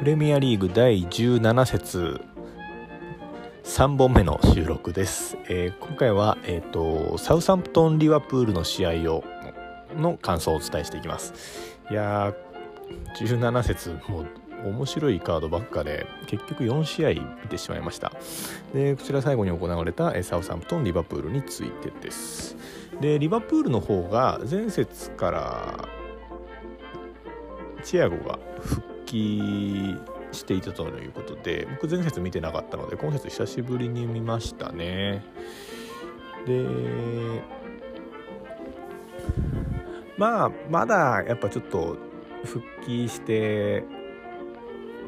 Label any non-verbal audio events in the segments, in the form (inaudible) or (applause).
プレミアリーグ第17節。3本目の収録です、えー今回は、えー、とサウサンプトン・リバプールの試合をの感想をお伝えしていきます。いやー17節もう面白いカードばっかで結局4試合見てしまいました。でこちら最後に行われたえサウサンプトン・リバプールについてです。でリバプールの方が前節からチアゴが復していたということで僕前節見てなかったので今節久しぶりに見ましたね。でまあまだやっぱちょっと復帰して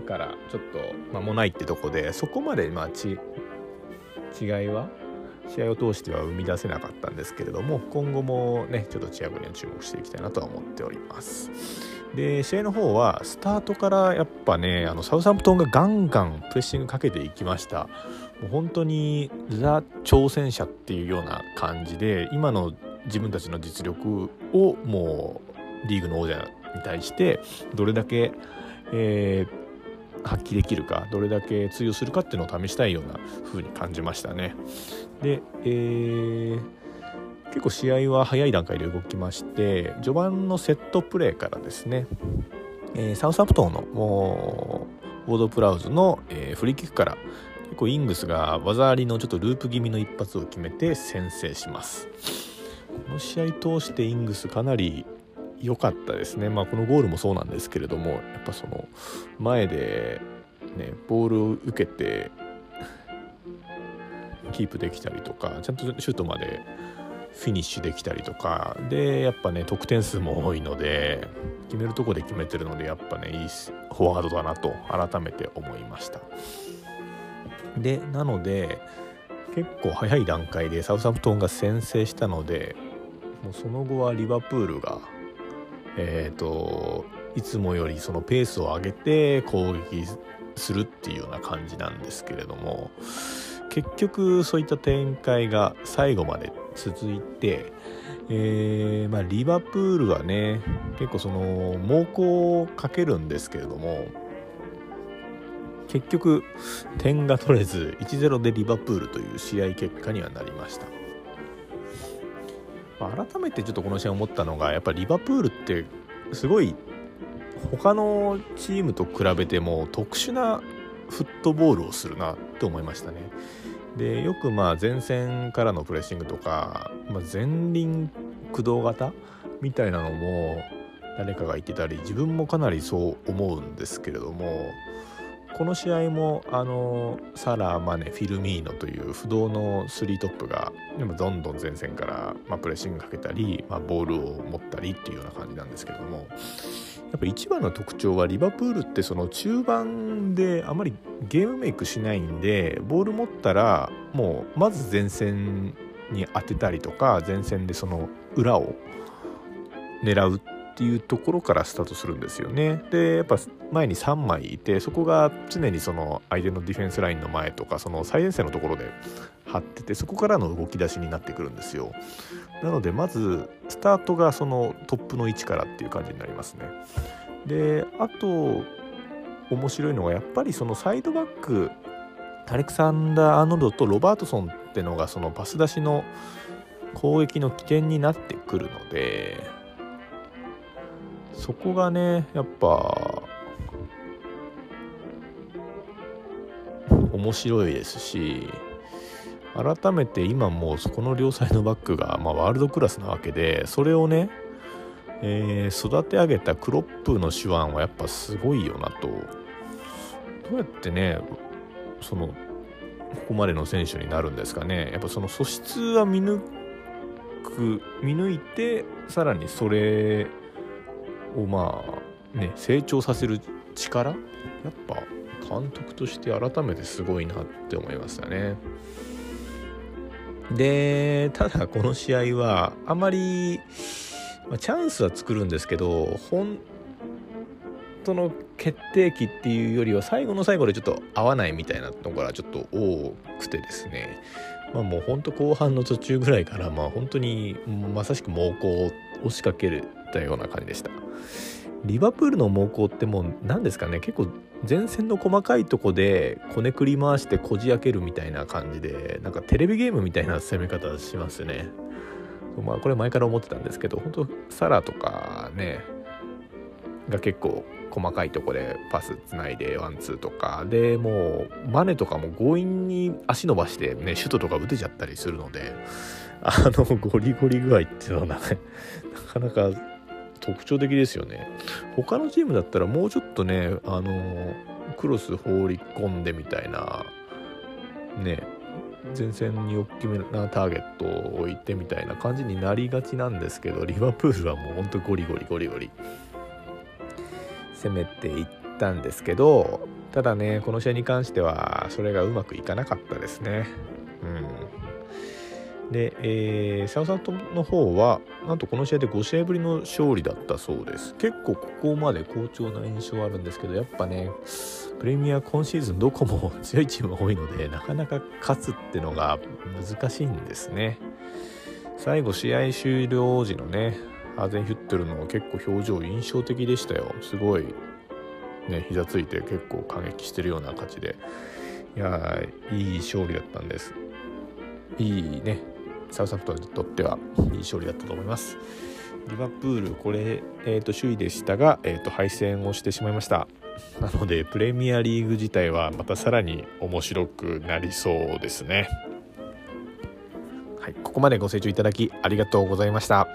からちょっと間もないってとこでそこまでまあち違いは試合を通しては生み出せなかったんですけれども今後もねちょっとチアゴには注目していきたいなとは思っております。で試合の方はスタートからやっぱねあのサウサンプトンがガンガンプレッシングかけていきました。もう本当にザ挑戦者っていうような感じで今の自分たちの実力をもうリーグの王者に対してどれだけ、えー発揮できるかどれだけ通用するかっていうのを試したいような風に感じましたね。で、えー結構試合は早い段階で動きまして序盤のセットプレーからですね、えーサウサンプトのもうウォード・プラウズの、えーフリーキックから結構イングスが技ありのちょっとループ気味の一発を決めて先制します。この試合通してイングスかなり良かったですね、まあ、このゴールもそうなんですけれどもやっぱその前で、ね、ボールを受けてキープできたりとかちゃんとシュートまでフィニッシュできたりとか。でやっぱね得点数も多いので決めるとこで決めてるのでやっぱねいいフォワードだなと改めて思いました。でなので結構早い段階でサウサンプトンが先制したのでもうその後はリバプールがえっ、といつもよりそのペースを上げて攻撃するっていうような感じなんですけれども結局そういった展開が最後まで続いて、えーまあ、リバプールはね結構その猛攻をかけるんですけれども結局点が取れず1-0でリバプールという試合結果にはなりました。まあ改めてちょっとこの試合思ったのがやっぱりリバプールってすごい他のチームと比べても特殊なフットボールをするなって思いましたね。でよくまあ前線からのプレッシングとか、まあ、前輪駆動型みたいなのも誰かが言ってたり自分もかなりそう思うんですけれどもこの試合もあのサラ・マネフィルミーノという不動の3トップがでもどんどん前線から、まあ、プレッシングかけたり、まあ、ボールを持ったりっていうような感じなんですけれどもやっぱ一番の特徴はリバプールってその中盤であまりゲームメイクしないんでボール持ったらもうまず前線に当てたりとか前線でその裏を狙うっていうところからスタートするんですよね。でやっぱ前に3枚いてそこが常にその相手のディフェンスラインの前とかその最前線のところで張っててそこからの動き出しになってくるんですよ。なのでまずスタートがそのトップの位置からっていう感じになりますね。であと面白いのがやっぱりそのサイドバックアレクサンダー・アーノルドとロバートソンってのがそのパス出しの攻撃の起点になってくるのでそこがねやっぱ面白いですし改めて今もうそこの両サイドバックが、まあ、ワールドクラスなわけでそれをね、えー育て上げたクロップの手腕はやっぱすごいよなと。どうやってねそのここまでの選手になるんですかね。やっぱその素質は見抜く見抜いてさらにそれをまあね成長させる力？やっぱ監督として改めてすごいなって思いましたね。でただこの試合はあまり、まあチャンスは作るんですけど本当の決定機っていうよりは最後の最後でちょっと合わないみたいなところがちょっと多くてですね。まあもう本当後半の途中ぐらいからまあ本当にまさしく猛攻を押しかけたような感じでした。リバプールの猛攻ってもう何ですかね？結構前線の細かいとこでこねくり回してこじ開けるみたいな感じでなんかテレビゲームみたいな攻め方しますね。まあこれ前から思ってたんですけど本当サラとかねが結構細かいとこでパスつないでワンツーとかでもうマネとかも強引に足伸ばしてねシュートとか打てちゃったりするのであのゴリゴリ具合っていうのはなかなか特徴的ですよね他のチームだったらもうちょっとねあのクロス放り込んでみたいなね前線に大きめなターゲットを置いてみたいな感じになりがちなんですけどリバプールはもうほんとゴリゴリゴリゴリ攻めていったんですけどただねこの試合に関してはそれがうまくいかなかったですね。で、えー、サウサントの方はなんとこの試合で5試合ぶりの勝利だったそうです。結構ここまで好調な印象あるんですけどやっぱねプレミア今シーズンどこも強いチームが多いので (laughs) なかなか勝つってのが難しいんですね。最後試合終了時のねハーゼンヒュッテルの結構表情印象的でしたよ。すごいね膝ついて結構感激してるような感じで。いやいい勝利だったんです。いいねサウサンプトにとってはいい勝利だったと思います。リバプールこれ、えーと、首位でしたが、えーと敗戦をしてしまいました。なのでプレミアリーグ自体はまたさらに面白くなりそうですね。はいここまでご清聴いただきありがとうございました。